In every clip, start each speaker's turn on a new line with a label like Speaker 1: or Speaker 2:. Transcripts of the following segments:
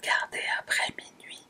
Speaker 1: regarder après minuit.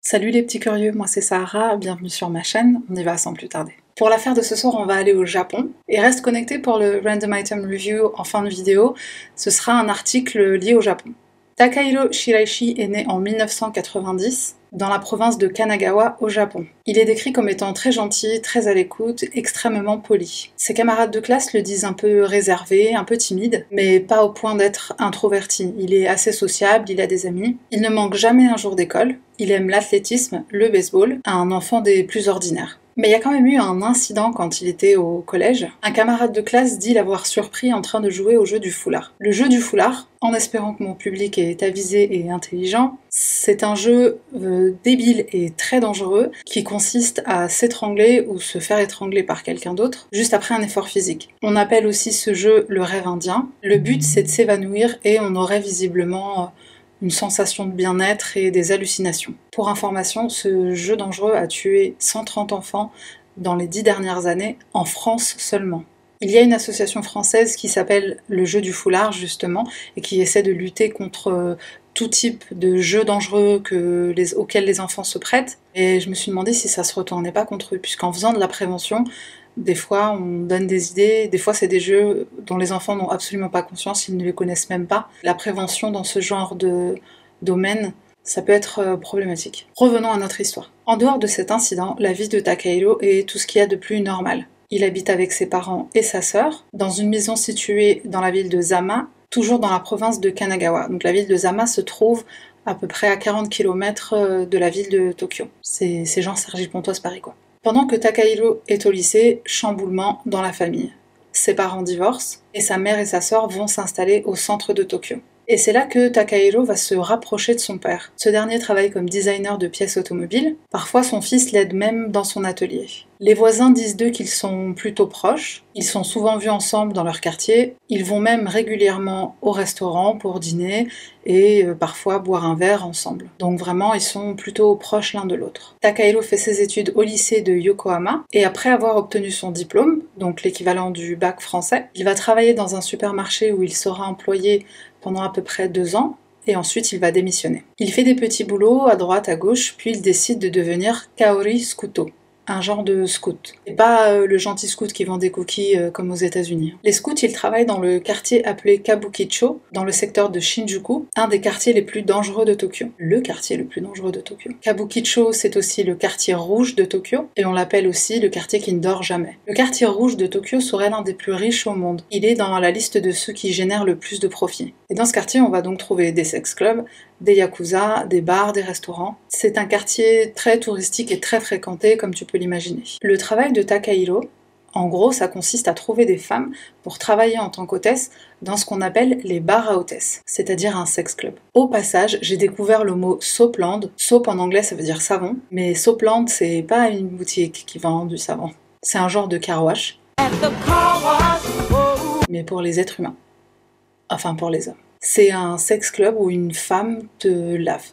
Speaker 1: Salut les petits curieux, moi c'est Sarah, bienvenue sur ma chaîne, on y va sans plus tarder. Pour l'affaire de ce soir, on va aller au Japon et reste connecté pour le Random Item Review en fin de vidéo, ce sera un article lié au Japon. Takahiro Shiraishi est né en 1990 dans la province de Kanagawa au Japon. Il est décrit comme étant très gentil, très à l'écoute, extrêmement poli. Ses camarades de classe le disent un peu réservé, un peu timide, mais pas au point d'être introverti. Il est assez sociable, il a des amis. Il ne manque jamais un jour d'école. Il aime l'athlétisme, le baseball, un enfant des plus ordinaires. Mais il y a quand même eu un incident quand il était au collège. Un camarade de classe dit l'avoir surpris en train de jouer au jeu du foulard. Le jeu du foulard, en espérant que mon public est avisé et intelligent, c'est un jeu euh, débile et très dangereux qui consiste à s'étrangler ou se faire étrangler par quelqu'un d'autre juste après un effort physique. On appelle aussi ce jeu le rêve indien. Le but c'est de s'évanouir et on aurait visiblement une sensation de bien-être et des hallucinations. Pour information, ce jeu dangereux a tué 130 enfants dans les dix dernières années, en France seulement. Il y a une association française qui s'appelle le jeu du foulard justement et qui essaie de lutter contre tout type de jeux dangereux auxquels les enfants se prêtent. Et je me suis demandé si ça se retournait pas contre eux, puisqu'en faisant de la prévention, des fois, on donne des idées. Des fois, c'est des jeux dont les enfants n'ont absolument pas conscience, ils ne les connaissent même pas. La prévention dans ce genre de domaine, ça peut être euh, problématique. Revenons à notre histoire. En dehors de cet incident, la vie de Takahiro est tout ce qu'il y a de plus normal. Il habite avec ses parents et sa sœur dans une maison située dans la ville de Zama, toujours dans la province de Kanagawa. Donc la ville de Zama se trouve à peu près à 40 km euh, de la ville de Tokyo. C'est genre Sergi Pontoise Paris. Pendant que Takahiro est au lycée, chamboulement dans la famille. Ses parents divorcent et sa mère et sa sœur vont s'installer au centre de Tokyo. Et c'est là que Takahiro va se rapprocher de son père. Ce dernier travaille comme designer de pièces automobiles. Parfois, son fils l'aide même dans son atelier. Les voisins disent d'eux qu'ils sont plutôt proches. Ils sont souvent vus ensemble dans leur quartier. Ils vont même régulièrement au restaurant pour dîner et euh, parfois boire un verre ensemble. Donc vraiment, ils sont plutôt proches l'un de l'autre. Takahiro fait ses études au lycée de Yokohama et après avoir obtenu son diplôme, donc l'équivalent du bac français, il va travailler dans un supermarché où il sera employé pendant à peu près deux ans, et ensuite il va démissionner. Il fait des petits boulots à droite, à gauche, puis il décide de devenir Kaori Skuto, un genre de scout. Et pas euh, le gentil scout qui vend des cookies euh, comme aux États-Unis. Les scouts, ils travaillent dans le quartier appelé Kabukicho, dans le secteur de Shinjuku, un des quartiers les plus dangereux de Tokyo. Le quartier le plus dangereux de Tokyo. Kabukicho, c'est aussi le quartier rouge de Tokyo, et on l'appelle aussi le quartier qui ne dort jamais. Le quartier rouge de Tokyo serait l'un des plus riches au monde. Il est dans la liste de ceux qui génèrent le plus de profits. Et dans ce quartier, on va donc trouver des sex clubs, des yakuza, des bars, des restaurants. C'est un quartier très touristique et très fréquenté, comme tu peux l'imaginer. Le travail de Takahiro, en gros, ça consiste à trouver des femmes pour travailler en tant qu'hôtesse dans ce qu'on appelle les bars à hôtesses, c'est-à-dire un sex club. Au passage, j'ai découvert le mot soapland. Soap en anglais, ça veut dire savon, mais soapland, c'est pas une boutique qui vend du savon. C'est un genre de car wash. Mais pour les êtres humains. Enfin, pour les hommes c'est un sex club où une femme te lave.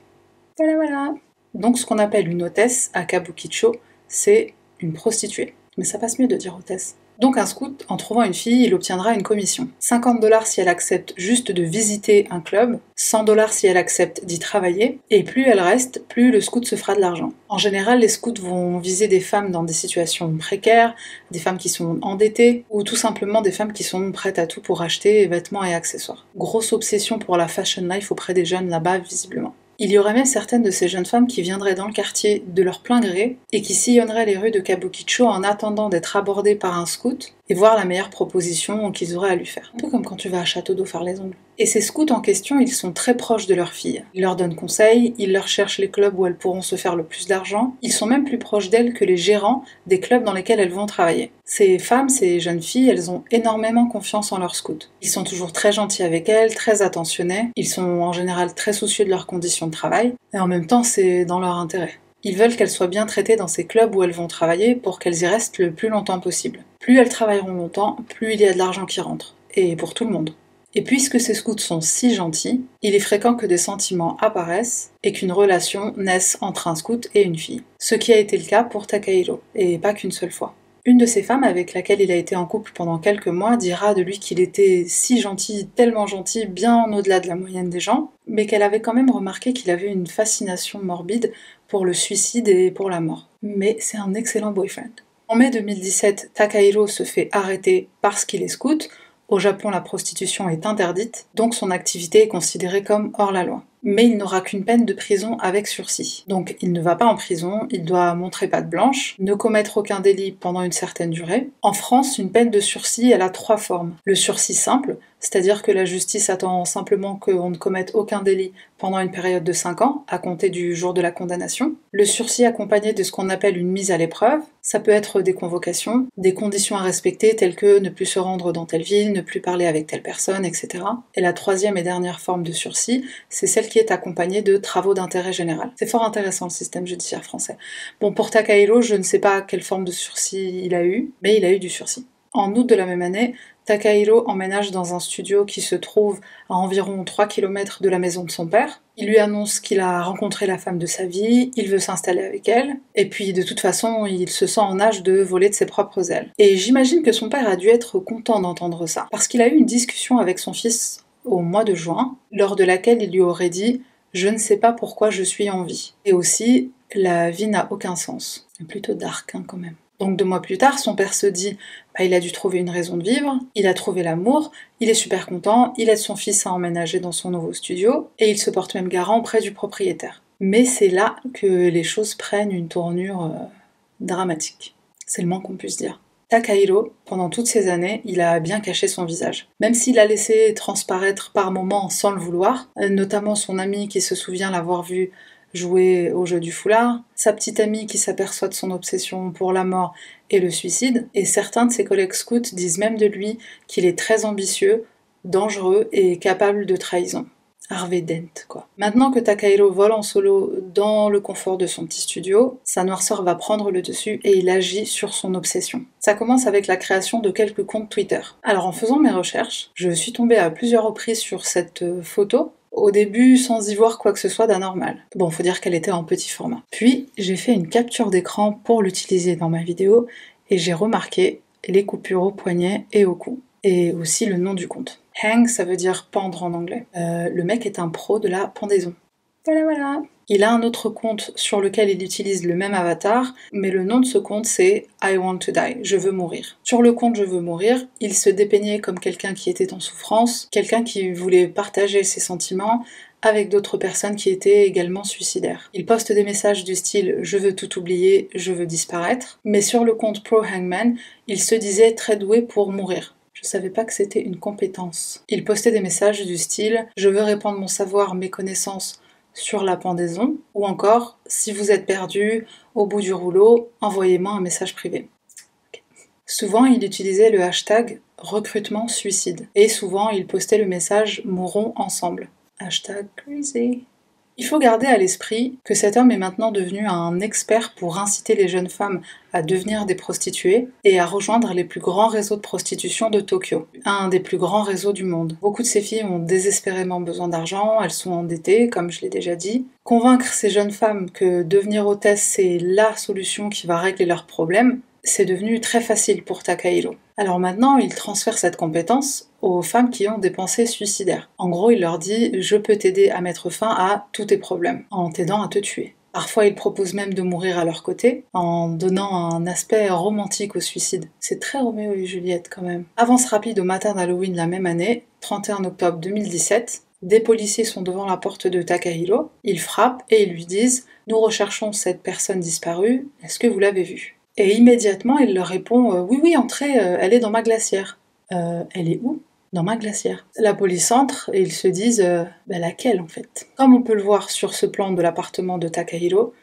Speaker 1: Voilà, voilà. Donc ce qu'on appelle une hôtesse à Kabukicho, c'est une prostituée. Mais ça passe mieux de dire hôtesse. Donc un scout, en trouvant une fille, il obtiendra une commission. 50 dollars si elle accepte juste de visiter un club, 100 dollars si elle accepte d'y travailler, et plus elle reste, plus le scout se fera de l'argent. En général, les scouts vont viser des femmes dans des situations précaires, des femmes qui sont endettées, ou tout simplement des femmes qui sont prêtes à tout pour acheter vêtements et accessoires. Grosse obsession pour la fashion life auprès des jeunes là-bas, visiblement. Il y aurait même certaines de ces jeunes femmes qui viendraient dans le quartier de leur plein gré et qui sillonneraient les rues de Kabukicho en attendant d'être abordées par un scout et voir la meilleure proposition qu'ils auraient à lui faire. Un peu comme quand tu vas à Château d'eau faire les ongles. Et ces scouts en question, ils sont très proches de leurs filles. Ils leur donnent conseil, ils leur cherchent les clubs où elles pourront se faire le plus d'argent. Ils sont même plus proches d'elles que les gérants des clubs dans lesquels elles vont travailler. Ces femmes, ces jeunes filles, elles ont énormément confiance en leurs scouts. Ils sont toujours très gentils avec elles, très attentionnés. Ils sont en général très soucieux de leurs conditions de travail. Et en même temps, c'est dans leur intérêt. Ils veulent qu'elles soient bien traitées dans ces clubs où elles vont travailler pour qu'elles y restent le plus longtemps possible. Plus elles travailleront longtemps, plus il y a de l'argent qui rentre. Et pour tout le monde. Et puisque ces scouts sont si gentils, il est fréquent que des sentiments apparaissent et qu'une relation naisse entre un scout et une fille. Ce qui a été le cas pour Takahiro, et pas qu'une seule fois. Une de ces femmes avec laquelle il a été en couple pendant quelques mois dira de lui qu'il était si gentil, tellement gentil, bien au-delà de la moyenne des gens, mais qu'elle avait quand même remarqué qu'il avait une fascination morbide pour le suicide et pour la mort. Mais c'est un excellent boyfriend. En mai 2017, Takahiro se fait arrêter parce qu'il est scout. Au Japon, la prostitution est interdite, donc son activité est considérée comme hors la loi mais il n'aura qu'une peine de prison avec sursis. Donc il ne va pas en prison, il doit montrer patte blanche, ne commettre aucun délit pendant une certaine durée. En France, une peine de sursis, elle a trois formes. Le sursis simple, c'est-à-dire que la justice attend simplement qu'on ne commette aucun délit pendant une période de 5 ans, à compter du jour de la condamnation. Le sursis accompagné de ce qu'on appelle une mise à l'épreuve, ça peut être des convocations, des conditions à respecter telles que ne plus se rendre dans telle ville, ne plus parler avec telle personne, etc. Et la troisième et dernière forme de sursis, c'est celle qui est accompagnée de travaux d'intérêt général. C'est fort intéressant le système judiciaire français. Bon, pour Takahiro, je ne sais pas quelle forme de sursis il a eu, mais il a eu du sursis. En août de la même année, Takahiro emménage dans un studio qui se trouve à environ 3 km de la maison de son père. Il lui annonce qu'il a rencontré la femme de sa vie, il veut s'installer avec elle, et puis de toute façon, il se sent en âge de voler de ses propres ailes. Et j'imagine que son père a dû être content d'entendre ça, parce qu'il a eu une discussion avec son fils au mois de juin, lors de laquelle il lui aurait dit Je ne sais pas pourquoi je suis en vie. Et aussi, la vie n'a aucun sens. Plutôt dark hein, quand même. Donc deux mois plus tard, son père se dit bah, il a dû trouver une raison de vivre, il a trouvé l'amour, il est super content, il aide son fils à emménager dans son nouveau studio, et il se porte même garant auprès du propriétaire. Mais c'est là que les choses prennent une tournure euh, dramatique. C'est le moins qu'on puisse dire. Takahiro, pendant toutes ces années, il a bien caché son visage. Même s'il a laissé transparaître par moments sans le vouloir, euh, notamment son ami qui se souvient l'avoir vu jouer au jeu du foulard, sa petite amie qui s'aperçoit de son obsession pour la mort et le suicide, et certains de ses collègues scouts disent même de lui qu'il est très ambitieux, dangereux et capable de trahison. Harvey Dent, quoi. Maintenant que Takahiro vole en solo dans le confort de son petit studio, sa noirceur va prendre le dessus et il agit sur son obsession. Ça commence avec la création de quelques comptes Twitter. Alors en faisant mes recherches, je suis tombée à plusieurs reprises sur cette photo au début, sans y voir quoi que ce soit d'anormal. Bon, faut dire qu'elle était en petit format. Puis, j'ai fait une capture d'écran pour l'utiliser dans ma vidéo et j'ai remarqué les coupures au poignet et au cou. Et aussi le nom du compte. Hang, ça veut dire pendre en anglais. Euh, le mec est un pro de la pendaison. Voilà, voilà. Il a un autre compte sur lequel il utilise le même avatar, mais le nom de ce compte c'est I want to die, je veux mourir. Sur le compte Je veux mourir, il se dépeignait comme quelqu'un qui était en souffrance, quelqu'un qui voulait partager ses sentiments avec d'autres personnes qui étaient également suicidaires. Il poste des messages du style Je veux tout oublier, je veux disparaître, mais sur le compte Pro Hangman, il se disait très doué pour mourir. Je savais pas que c'était une compétence. Il postait des messages du style Je veux répandre mon savoir, mes connaissances sur la pendaison, ou encore, si vous êtes perdu au bout du rouleau, envoyez-moi un message privé. Souvent, il utilisait le hashtag recrutement suicide, et souvent, il postait le message mourons ensemble. Hashtag crazy. Il faut garder à l'esprit que cet homme est maintenant devenu un expert pour inciter les jeunes femmes à devenir des prostituées et à rejoindre les plus grands réseaux de prostitution de Tokyo, un des plus grands réseaux du monde. Beaucoup de ces filles ont désespérément besoin d'argent, elles sont endettées, comme je l'ai déjà dit. Convaincre ces jeunes femmes que devenir hôtesse c'est la solution qui va régler leurs problèmes, c'est devenu très facile pour Takahiro. Alors maintenant, il transfère cette compétence aux femmes qui ont des pensées suicidaires. En gros, il leur dit Je peux t'aider à mettre fin à tous tes problèmes, en t'aidant à te tuer. Parfois, il propose même de mourir à leur côté, en donnant un aspect romantique au suicide. C'est très Roméo et Juliette quand même. Avance rapide au matin d'Halloween la même année, 31 octobre 2017, des policiers sont devant la porte de Takahiro, ils frappent et ils lui disent Nous recherchons cette personne disparue, est-ce que vous l'avez vue? Et immédiatement, il leur répond euh, Oui, oui, entrez, euh, elle est dans ma glacière. Euh, elle est où? Dans ma glacière. La police entre et ils se disent bah, laquelle en fait? Comme on peut le voir sur ce plan de l'appartement de Takahiro,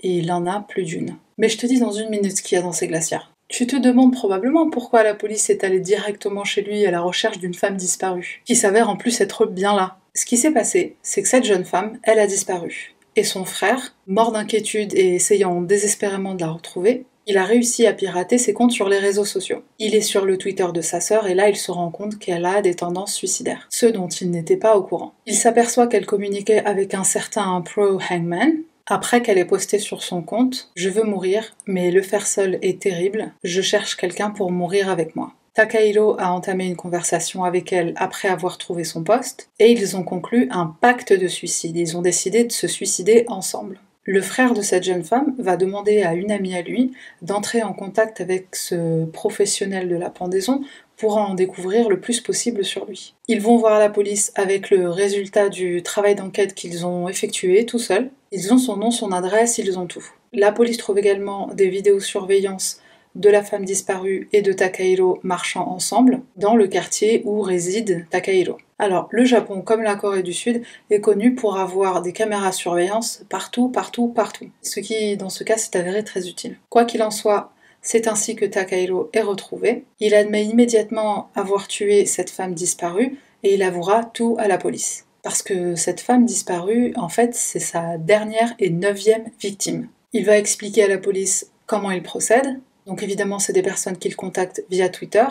Speaker 1: il en a plus d'une. Mais je te dis dans une minute ce qu'il y a dans ces glacières. Tu te demandes probablement pourquoi la police est allée directement chez lui à la recherche d'une femme disparue, qui s'avère en plus être bien là. Ce qui s'est passé, c'est que cette jeune femme, elle a disparu. Et son frère, mort d'inquiétude et essayant désespérément de la retrouver, Il a réussi à pirater ses comptes sur les réseaux sociaux. Il est sur le Twitter de sa sœur et là il se rend compte qu'elle a des tendances suicidaires, ce dont il n'était pas au courant. Il s'aperçoit qu'elle communiquait avec un certain Pro Hangman, après qu'elle ait posté sur son compte Je veux mourir, mais le faire seul est terrible, je cherche quelqu'un pour mourir avec moi. Takahiro a entamé une conversation avec elle après avoir trouvé son poste, et ils ont conclu un pacte de suicide. Ils ont décidé de se suicider ensemble. Le frère de cette jeune femme va demander à une amie à lui d'entrer en contact avec ce professionnel de la pendaison pour en découvrir le plus possible sur lui. Ils vont voir la police avec le résultat du travail d'enquête qu'ils ont effectué tout seuls. Ils ont son nom, son adresse, ils ont tout. La police trouve également des vidéosurveillance de la femme disparue et de Takahiro marchant ensemble dans le quartier où réside Takahiro. Alors, le Japon, comme la Corée du Sud, est connu pour avoir des caméras surveillance partout, partout, partout. Ce qui, dans ce cas, s'est avéré très utile. Quoi qu'il en soit, c'est ainsi que Takahiro est retrouvé. Il admet immédiatement avoir tué cette femme disparue et il avouera tout à la police. Parce que cette femme disparue, en fait, c'est sa dernière et neuvième victime. Il va expliquer à la police comment il procède. Donc évidemment, c'est des personnes qu'il contacte via Twitter.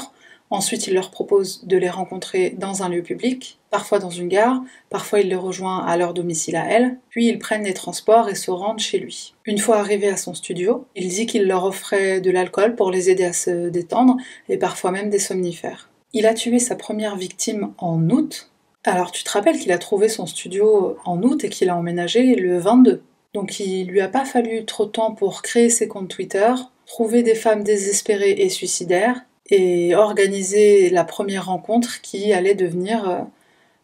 Speaker 1: Ensuite, il leur propose de les rencontrer dans un lieu public, parfois dans une gare, parfois il les rejoint à leur domicile à elle, puis ils prennent les transports et se rendent chez lui. Une fois arrivé à son studio, il dit qu'il leur offrait de l'alcool pour les aider à se détendre et parfois même des somnifères. Il a tué sa première victime en août. Alors tu te rappelles qu'il a trouvé son studio en août et qu'il a emménagé le 22. Donc il lui a pas fallu trop de temps pour créer ses comptes Twitter, trouver des femmes désespérées et suicidaires, et organiser la première rencontre qui allait devenir euh,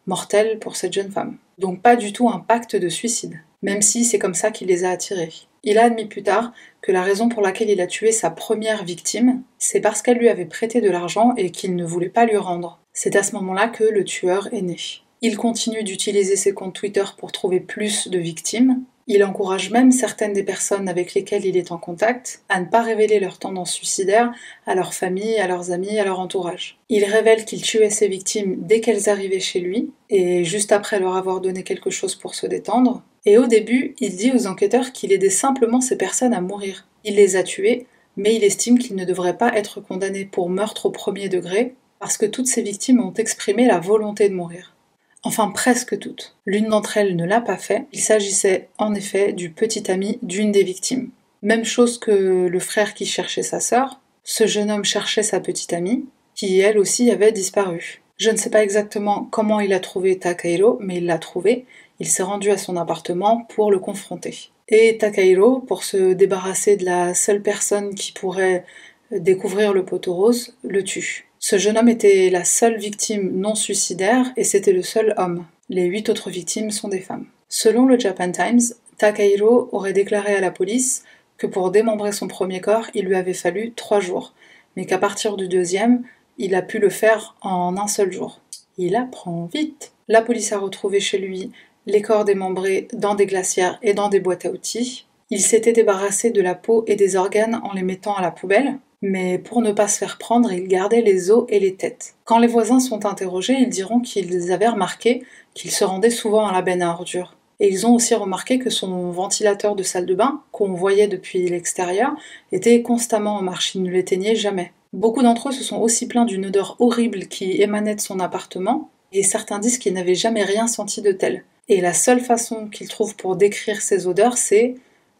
Speaker 1: mortelle pour cette jeune femme. Donc pas du tout un pacte de suicide, même si c'est comme ça qu'il les a attirés. Il a admis plus tard que la raison pour laquelle il a tué sa première victime, c'est parce qu'elle lui avait prêté de l'argent et qu'il ne voulait pas lui rendre. C'est à ce moment-là que le tueur est né. Il continue d'utiliser ses comptes Twitter pour trouver plus de victimes, il encourage même certaines des personnes avec lesquelles il est en contact à ne pas révéler leurs tendances suicidaires à leur famille, à leurs amis, à leur entourage. Il révèle qu'il tuait ses victimes dès qu'elles arrivaient chez lui, et juste après leur avoir donné quelque chose pour se détendre. Et au début, il dit aux enquêteurs qu'il aidait simplement ces personnes à mourir. Il les a tuées, mais il estime qu'il ne devrait pas être condamné pour meurtre au premier degré, parce que toutes ces victimes ont exprimé la volonté de mourir enfin presque toutes. L'une d'entre elles ne l'a pas fait, il s'agissait en effet du petit ami d'une des victimes. Même chose que le frère qui cherchait sa sœur, ce jeune homme cherchait sa petite amie, qui elle aussi avait disparu. Je ne sais pas exactement comment il a trouvé Takahiro, mais il l'a trouvé. Il s'est rendu à son appartement pour le confronter. Et Takahiro, pour se débarrasser de la seule personne qui pourrait découvrir le poteau rose, le tue. Ce jeune homme était la seule victime non suicidaire et c'était le seul homme. Les huit autres victimes sont des femmes. Selon le Japan Times, Takahiro aurait déclaré à la police que pour démembrer son premier corps, il lui avait fallu trois jours, mais qu'à partir du deuxième, il a pu le faire en un seul jour. Il apprend vite. La police a retrouvé chez lui les corps démembrés dans des glacières et dans des boîtes à outils. Il s'était débarrassé de la peau et des organes en les mettant à la poubelle mais pour ne pas se faire prendre, il gardait les os et les têtes. Quand les voisins sont interrogés, ils diront qu'ils avaient remarqué qu'il se rendait souvent à la benne à ordures. Et ils ont aussi remarqué que son ventilateur de salle de bain, qu'on voyait depuis l'extérieur, était constamment en marche, il ne l'éteignait jamais. Beaucoup d'entre eux se sont aussi plaints d'une odeur horrible qui émanait de son appartement, et certains disent qu'ils n'avaient jamais rien senti de tel. Et la seule façon qu'ils trouvent pour décrire ces odeurs, c'est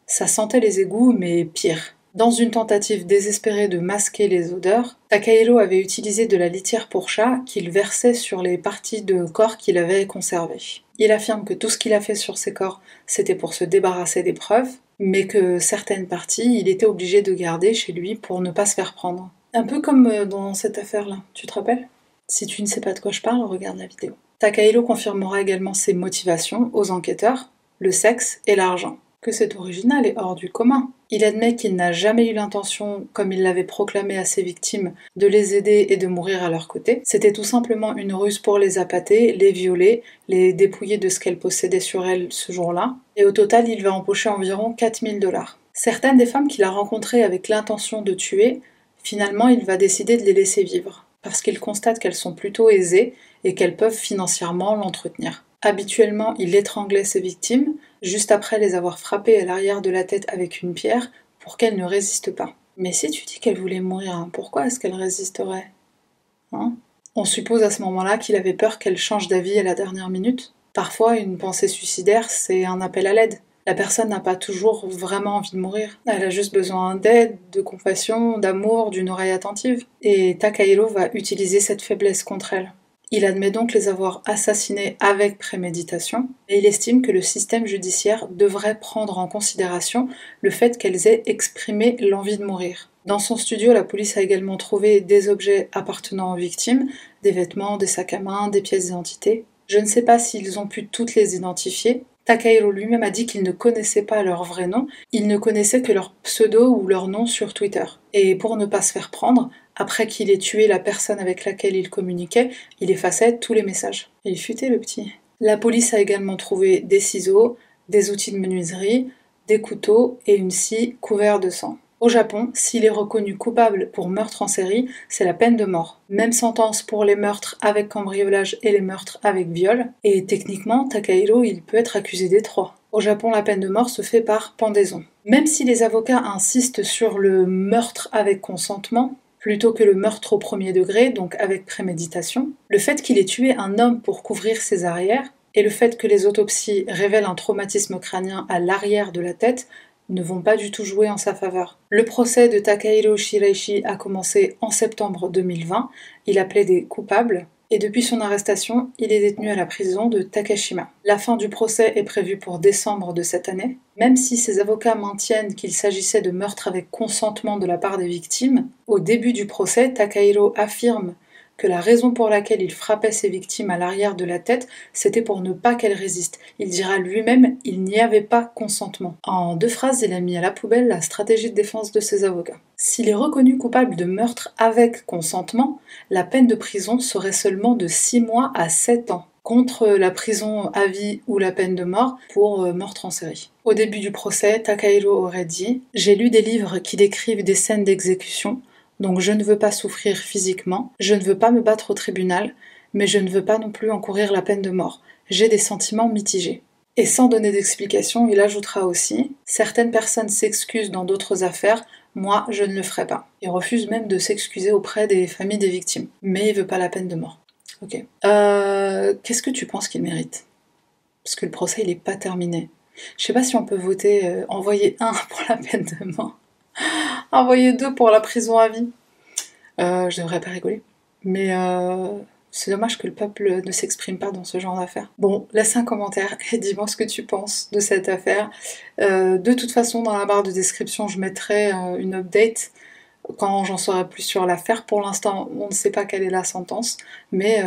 Speaker 1: ça sentait les égouts, mais pire. Dans une tentative désespérée de masquer les odeurs, Takahiro avait utilisé de la litière pour chat qu'il versait sur les parties de corps qu'il avait conservées. Il affirme que tout ce qu'il a fait sur ces corps, c'était pour se débarrasser des preuves, mais que certaines parties, il était obligé de garder chez lui pour ne pas se faire prendre. Un peu comme euh, dans cette affaire-là, tu te rappelles? Si tu ne sais pas de quoi je parle, regarde la vidéo. Takahiro confirmera également ses motivations aux enquêteurs, le sexe et l'argent que c'est original et hors du commun. Il admet qu'il n'a jamais eu l'intention, comme il l'avait proclamé à ses victimes, de les aider et de mourir à leur côté. C'était tout simplement une ruse pour les appâter, les violer, les dépouiller de ce qu'elles possédaient sur elles ce jour-là. Et au total, il va empocher environ 4000 dollars. Certaines des femmes qu'il a rencontrées avec l'intention de tuer, finalement, il va décider de les laisser vivre, parce qu'il constate qu'elles sont plutôt aisées et qu'elles peuvent financièrement l'entretenir. Habituellement, il étranglait ses victimes, juste après les avoir frappées à l'arrière de la tête avec une pierre, pour qu'elles ne résistent pas. Mais si tu dis qu'elle voulait mourir, hein, pourquoi est-ce qu'elle résisterait hein? On suppose à ce moment-là qu'il avait peur qu'elle change d'avis à la dernière minute. Parfois, une pensée suicidaire, c'est un appel à l'aide. La personne n'a pas toujours vraiment envie de mourir. Elle a juste besoin d'aide, de compassion, d'amour, d'une oreille attentive. Et Takahiro va utiliser cette faiblesse contre elle. Il admet donc les avoir assassinés avec préméditation et il estime que le système judiciaire devrait prendre en considération le fait qu'elles aient exprimé l'envie de mourir. Dans son studio, la police a également trouvé des objets appartenant aux victimes, des vêtements, des sacs à main, des pièces d'identité. Je ne sais pas s'ils ont pu toutes les identifier. Takahiro lui-même a dit qu'il ne connaissait pas leur vrai nom, il ne connaissait que leur pseudo ou leur nom sur Twitter. Et pour ne pas se faire prendre, après qu'il ait tué la personne avec laquelle il communiquait, il effaçait tous les messages. Il futait le petit. La police a également trouvé des ciseaux, des outils de menuiserie, des couteaux et une scie couverte de sang. Au Japon, s'il est reconnu coupable pour meurtre en série, c'est la peine de mort. Même sentence pour les meurtres avec cambriolage et les meurtres avec viol. Et techniquement, Takahiro, il peut être accusé des trois. Au Japon, la peine de mort se fait par pendaison. Même si les avocats insistent sur le meurtre avec consentement, plutôt que le meurtre au premier degré, donc avec préméditation. Le fait qu'il ait tué un homme pour couvrir ses arrières et le fait que les autopsies révèlent un traumatisme crânien à l'arrière de la tête ne vont pas du tout jouer en sa faveur. Le procès de Takahiro Shiraishi a commencé en septembre 2020. Il a plaidé coupable et depuis son arrestation, il est détenu à la prison de Takashima. La fin du procès est prévue pour décembre de cette année. Même si ses avocats maintiennent qu'il s'agissait de meurtre avec consentement de la part des victimes, au début du procès, Takahiro affirme que la raison pour laquelle il frappait ses victimes à l'arrière de la tête, c'était pour ne pas qu'elles résistent. Il dira lui-même il n'y avait pas consentement. En deux phrases, il a mis à la poubelle la stratégie de défense de ses avocats. S'il est reconnu coupable de meurtre avec consentement, la peine de prison serait seulement de 6 mois à 7 ans contre la prison à vie ou la peine de mort pour euh, meurtre en série. Au début du procès, Takahiro aurait dit J'ai lu des livres qui décrivent des scènes d'exécution donc je ne veux pas souffrir physiquement, je ne veux pas me battre au tribunal, mais je ne veux pas non plus encourir la peine de mort. J'ai des sentiments mitigés. Et sans donner d'explication, il ajoutera aussi Certaines personnes s'excusent dans d'autres affaires, moi je ne le ferai pas. Il refuse même de s'excuser auprès des familles des victimes. Mais il veut pas la peine de mort. Ok. Euh, Qu'est-ce que tu penses qu'il mérite? Parce que le procès il n'est pas terminé. Je sais pas si on peut voter euh, envoyer un pour la peine de mort Envoyer deux pour la prison à vie. Euh, je devrais pas rigoler. Mais euh, c'est dommage que le peuple ne s'exprime pas dans ce genre d'affaires. Bon, laisse un commentaire et dis-moi ce que tu penses de cette affaire. Euh, de toute façon, dans la barre de description, je mettrai une update quand j'en saurai plus sur l'affaire. Pour l'instant, on ne sait pas quelle est la sentence, mais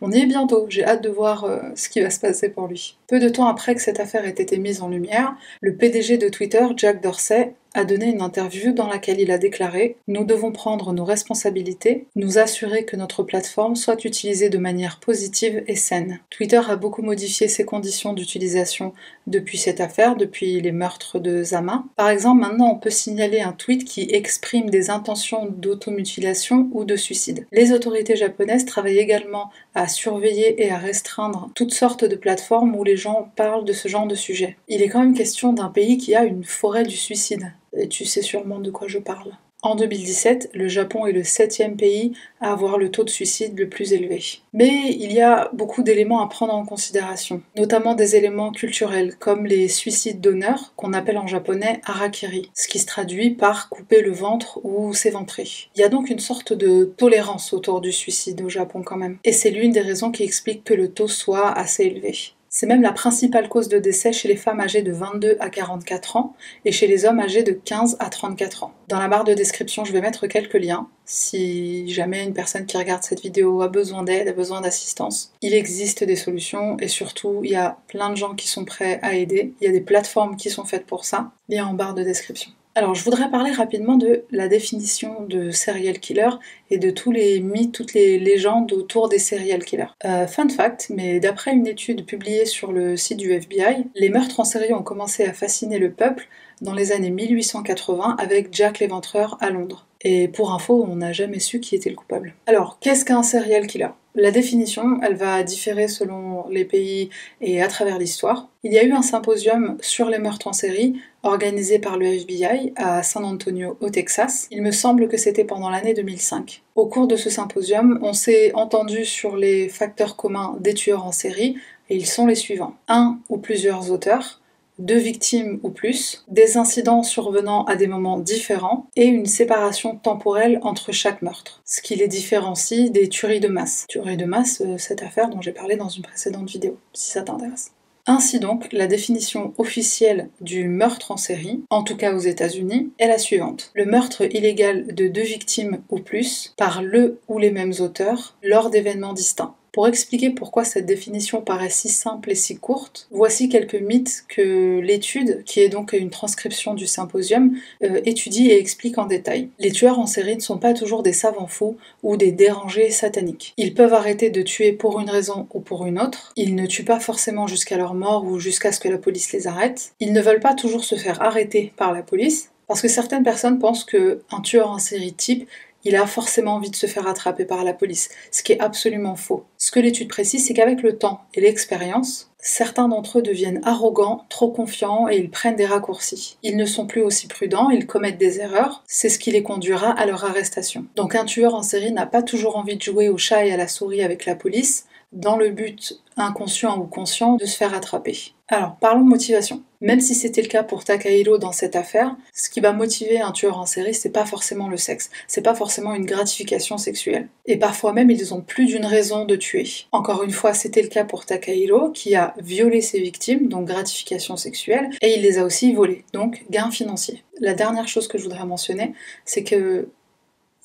Speaker 1: on y est bientôt, j'ai hâte de voir ce qui va se passer pour lui. Peu de temps après que cette affaire ait été mise en lumière, le PDG de Twitter, Jack Dorsey, a donné une interview dans laquelle il a déclaré Nous devons prendre nos responsabilités, nous assurer que notre plateforme soit utilisée de manière positive et saine. Twitter a beaucoup modifié ses conditions d'utilisation depuis cette affaire, depuis les meurtres de Zama. Par exemple, maintenant on peut signaler un tweet qui exprime des intentions d'automutilation ou de suicide. Les autorités japonaises travaillent également à surveiller et à restreindre toutes sortes de plateformes où les gens parlent de ce genre de sujet. Il est quand même question d'un pays qui a une forêt du suicide. Et tu sais sûrement de quoi je parle. En 2017, le Japon est le septième pays à avoir le taux de suicide le plus élevé. Mais il y a beaucoup d'éléments à prendre en considération, notamment des éléments culturels comme les suicides d'honneur, qu'on appelle en japonais harakiri, ce qui se traduit par couper le ventre ou s'éventrer. Il y a donc une sorte de tolérance autour du suicide au Japon quand même. Et c'est l'une des raisons qui explique que le taux soit assez élevé. C'est même la principale cause de décès chez les femmes âgées de 22 à 44 ans et chez les hommes âgés de 15 à 34 ans. Dans la barre de description, je vais mettre quelques liens. Si jamais une personne qui regarde cette vidéo a besoin d'aide, a besoin d'assistance, il existe des solutions et surtout, il y a plein de gens qui sont prêts à aider. Il y a des plateformes qui sont faites pour ça. Lien en barre de description. Alors, je voudrais parler rapidement de la définition de serial killer et de tous les mythes, toutes les légendes autour des serial killers. Euh, fun fact, mais d'après une étude publiée sur le site du FBI, les meurtres en série ont commencé à fasciner le peuple dans les années 1880 avec Jack l'Éventreur à Londres. Et pour info, on n'a jamais su qui était le coupable. Alors, qu'est-ce qu'un serial killer? La définition, elle va différer selon les pays et à travers l'histoire. Il y a eu un symposium sur les meurtres en série organisé par le FBI à San Antonio au Texas. Il me semble que c'était pendant l'année 2005. Au cours de ce symposium, on s'est entendu sur les facteurs communs des tueurs en série et ils sont les suivants. Un ou plusieurs auteurs, deux victimes ou plus, des incidents survenant à des moments différents et une séparation temporelle entre chaque meurtre, ce qui les différencie des tueries de masse. Tueries de masse, euh, cette affaire dont j'ai parlé dans une précédente vidéo, si ça t'intéresse. Ainsi donc, la définition officielle du meurtre en série, en tout cas aux États-Unis, est la suivante. Le meurtre illégal de deux victimes ou plus par le ou les mêmes auteurs lors d'événements distincts. Pour expliquer pourquoi cette définition paraît si simple et si courte, voici quelques mythes que l'étude, qui est donc une transcription du symposium, euh, étudie et explique en détail. Les tueurs en série ne sont pas toujours des savants fous ou des dérangés sataniques. Ils peuvent arrêter de tuer pour une raison ou pour une autre. Ils ne tuent pas forcément jusqu'à leur mort ou jusqu'à ce que la police les arrête. Ils ne veulent pas toujours se faire arrêter par la police, parce que certaines personnes pensent qu'un tueur en série type il a forcément envie de se faire attraper par la police, ce qui est absolument faux. Ce que l'étude précise, c'est qu'avec le temps et l'expérience, certains d'entre eux deviennent arrogants, trop confiants et ils prennent des raccourcis. Ils ne sont plus aussi prudents, ils commettent des erreurs, c'est ce qui les conduira à leur arrestation. Donc un tueur en série n'a pas toujours envie de jouer au chat et à la souris avec la police, dans le but inconscient ou conscient de se faire attraper. Alors, parlons motivation. Même si c'était le cas pour Takahiro dans cette affaire, ce qui va motiver un tueur en série, c'est pas forcément le sexe, c'est pas forcément une gratification sexuelle. Et parfois même, ils ont plus d'une raison de tuer. Encore une fois, c'était le cas pour Takahiro, qui a violé ses victimes, donc gratification sexuelle, et il les a aussi volées, donc gain financier. La dernière chose que je voudrais mentionner, c'est que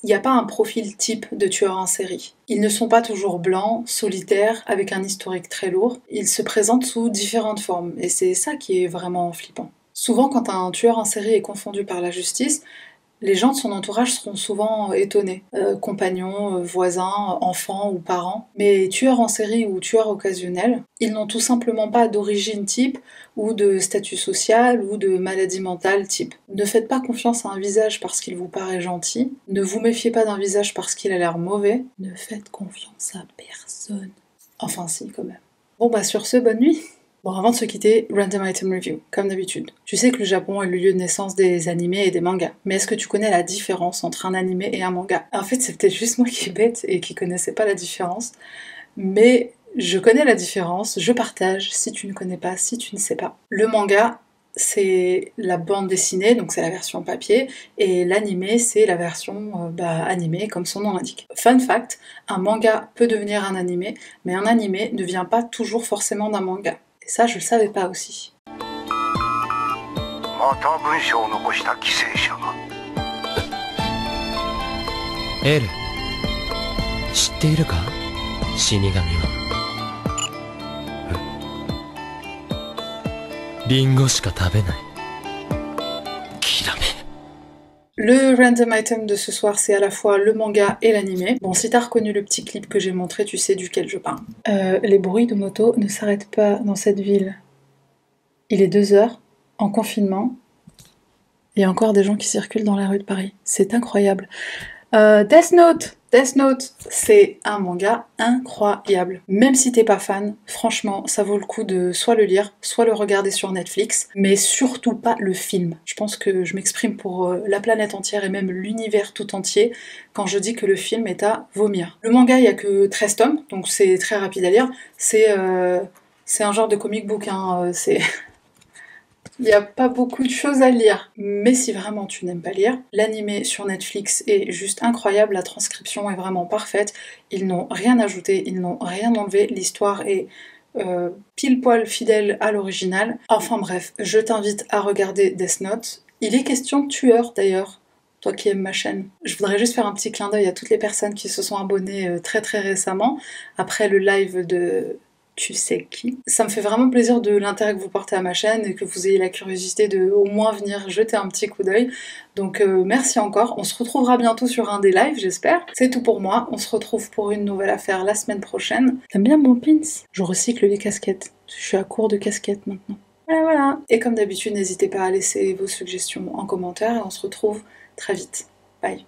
Speaker 1: il n'y a pas un profil type de tueur en série. Ils ne sont pas toujours blancs, solitaires, avec un historique très lourd. Ils se présentent sous différentes formes, et c'est ça qui est vraiment flippant. Souvent, quand un tueur en série est confondu par la justice, les gens de son entourage seront souvent étonnés, euh, compagnons, euh, voisins, enfants ou parents. Mais tueurs en série ou tueurs occasionnels, ils n'ont tout simplement pas d'origine type ou de statut social ou de maladie mentale type. Ne faites pas confiance à un visage parce qu'il vous paraît gentil, ne vous méfiez pas d'un visage parce qu'il a l'air mauvais, ne faites confiance à personne. Enfin si, quand même. Bon bah sur ce, bonne nuit Bon, avant de se quitter, Random Item Review, comme d'habitude. Tu sais que le Japon est le lieu de naissance des animés et des mangas, mais est-ce que tu connais la différence entre un animé et un manga? En fait, c'est peut-être juste moi qui est bête et qui connaissais pas la différence, mais je connais la différence, je partage si tu ne connais pas, si tu ne sais pas. Le manga, c'est la bande dessinée, donc c'est la version papier, et l'animé, c'est la version euh, bah, animée, comme son nom l'indique. Fun fact, un manga peut devenir un animé, mais un animé ne vient pas toujours forcément d'un manga. Et ça, je le savais pas aussi. ま リンゴしか食べない Le random item de ce soir, c'est à la fois le manga et l'animé. Bon, si t'as reconnu le petit clip que j'ai montré, tu sais duquel je parle. Euh, les bruits de moto ne s'arrêtent pas dans cette ville. Il est 2 heures, en confinement. Il y a encore des gens qui circulent dans la rue de Paris. C'est incroyable. Euh, Death Note Death Note, c'est un manga incroyable. Même si t'es pas fan, franchement, ça vaut le coup de soit le lire, soit le regarder sur Netflix, mais surtout pas le film. Je pense que je m'exprime pour euh, la planète entière et même l'univers tout entier quand je dis que le film est à vomir. Le manga, il y a que 13 tomes, donc c'est très rapide à lire. C'est euh, un genre de comic book, hein, c'est il n'y a pas beaucoup de choses à lire. Mais si vraiment tu n'aimes pas lire, l'animé sur Netflix est juste incroyable, la transcription est vraiment parfaite, ils n'ont rien ajouté, ils n'ont rien enlevé, l'histoire est euh, pile poil fidèle à l'original. Enfin bref, je t'invite à regarder Death Note. Il est question de tueur d'ailleurs, toi qui aimes ma chaîne. Je voudrais juste faire un petit clin d'œil à toutes les personnes qui se sont abonnées euh, très très récemment, après le live de tu sais qui. Ça me fait vraiment plaisir de l'intérêt que vous portez à ma chaîne et que vous ayez la curiosité de au moins venir jeter un petit coup d'œil. Donc euh, merci encore. On se retrouvera bientôt sur un des lives, j'espère. C'est tout pour moi. On se retrouve pour une nouvelle affaire la semaine prochaine. T'aimes bien mon pins? Je recycle les casquettes. Je suis à court de casquettes maintenant. Voilà, voilà. Et comme d'habitude, n'hésitez pas à laisser vos suggestions en commentaire et on se retrouve très vite. Bye.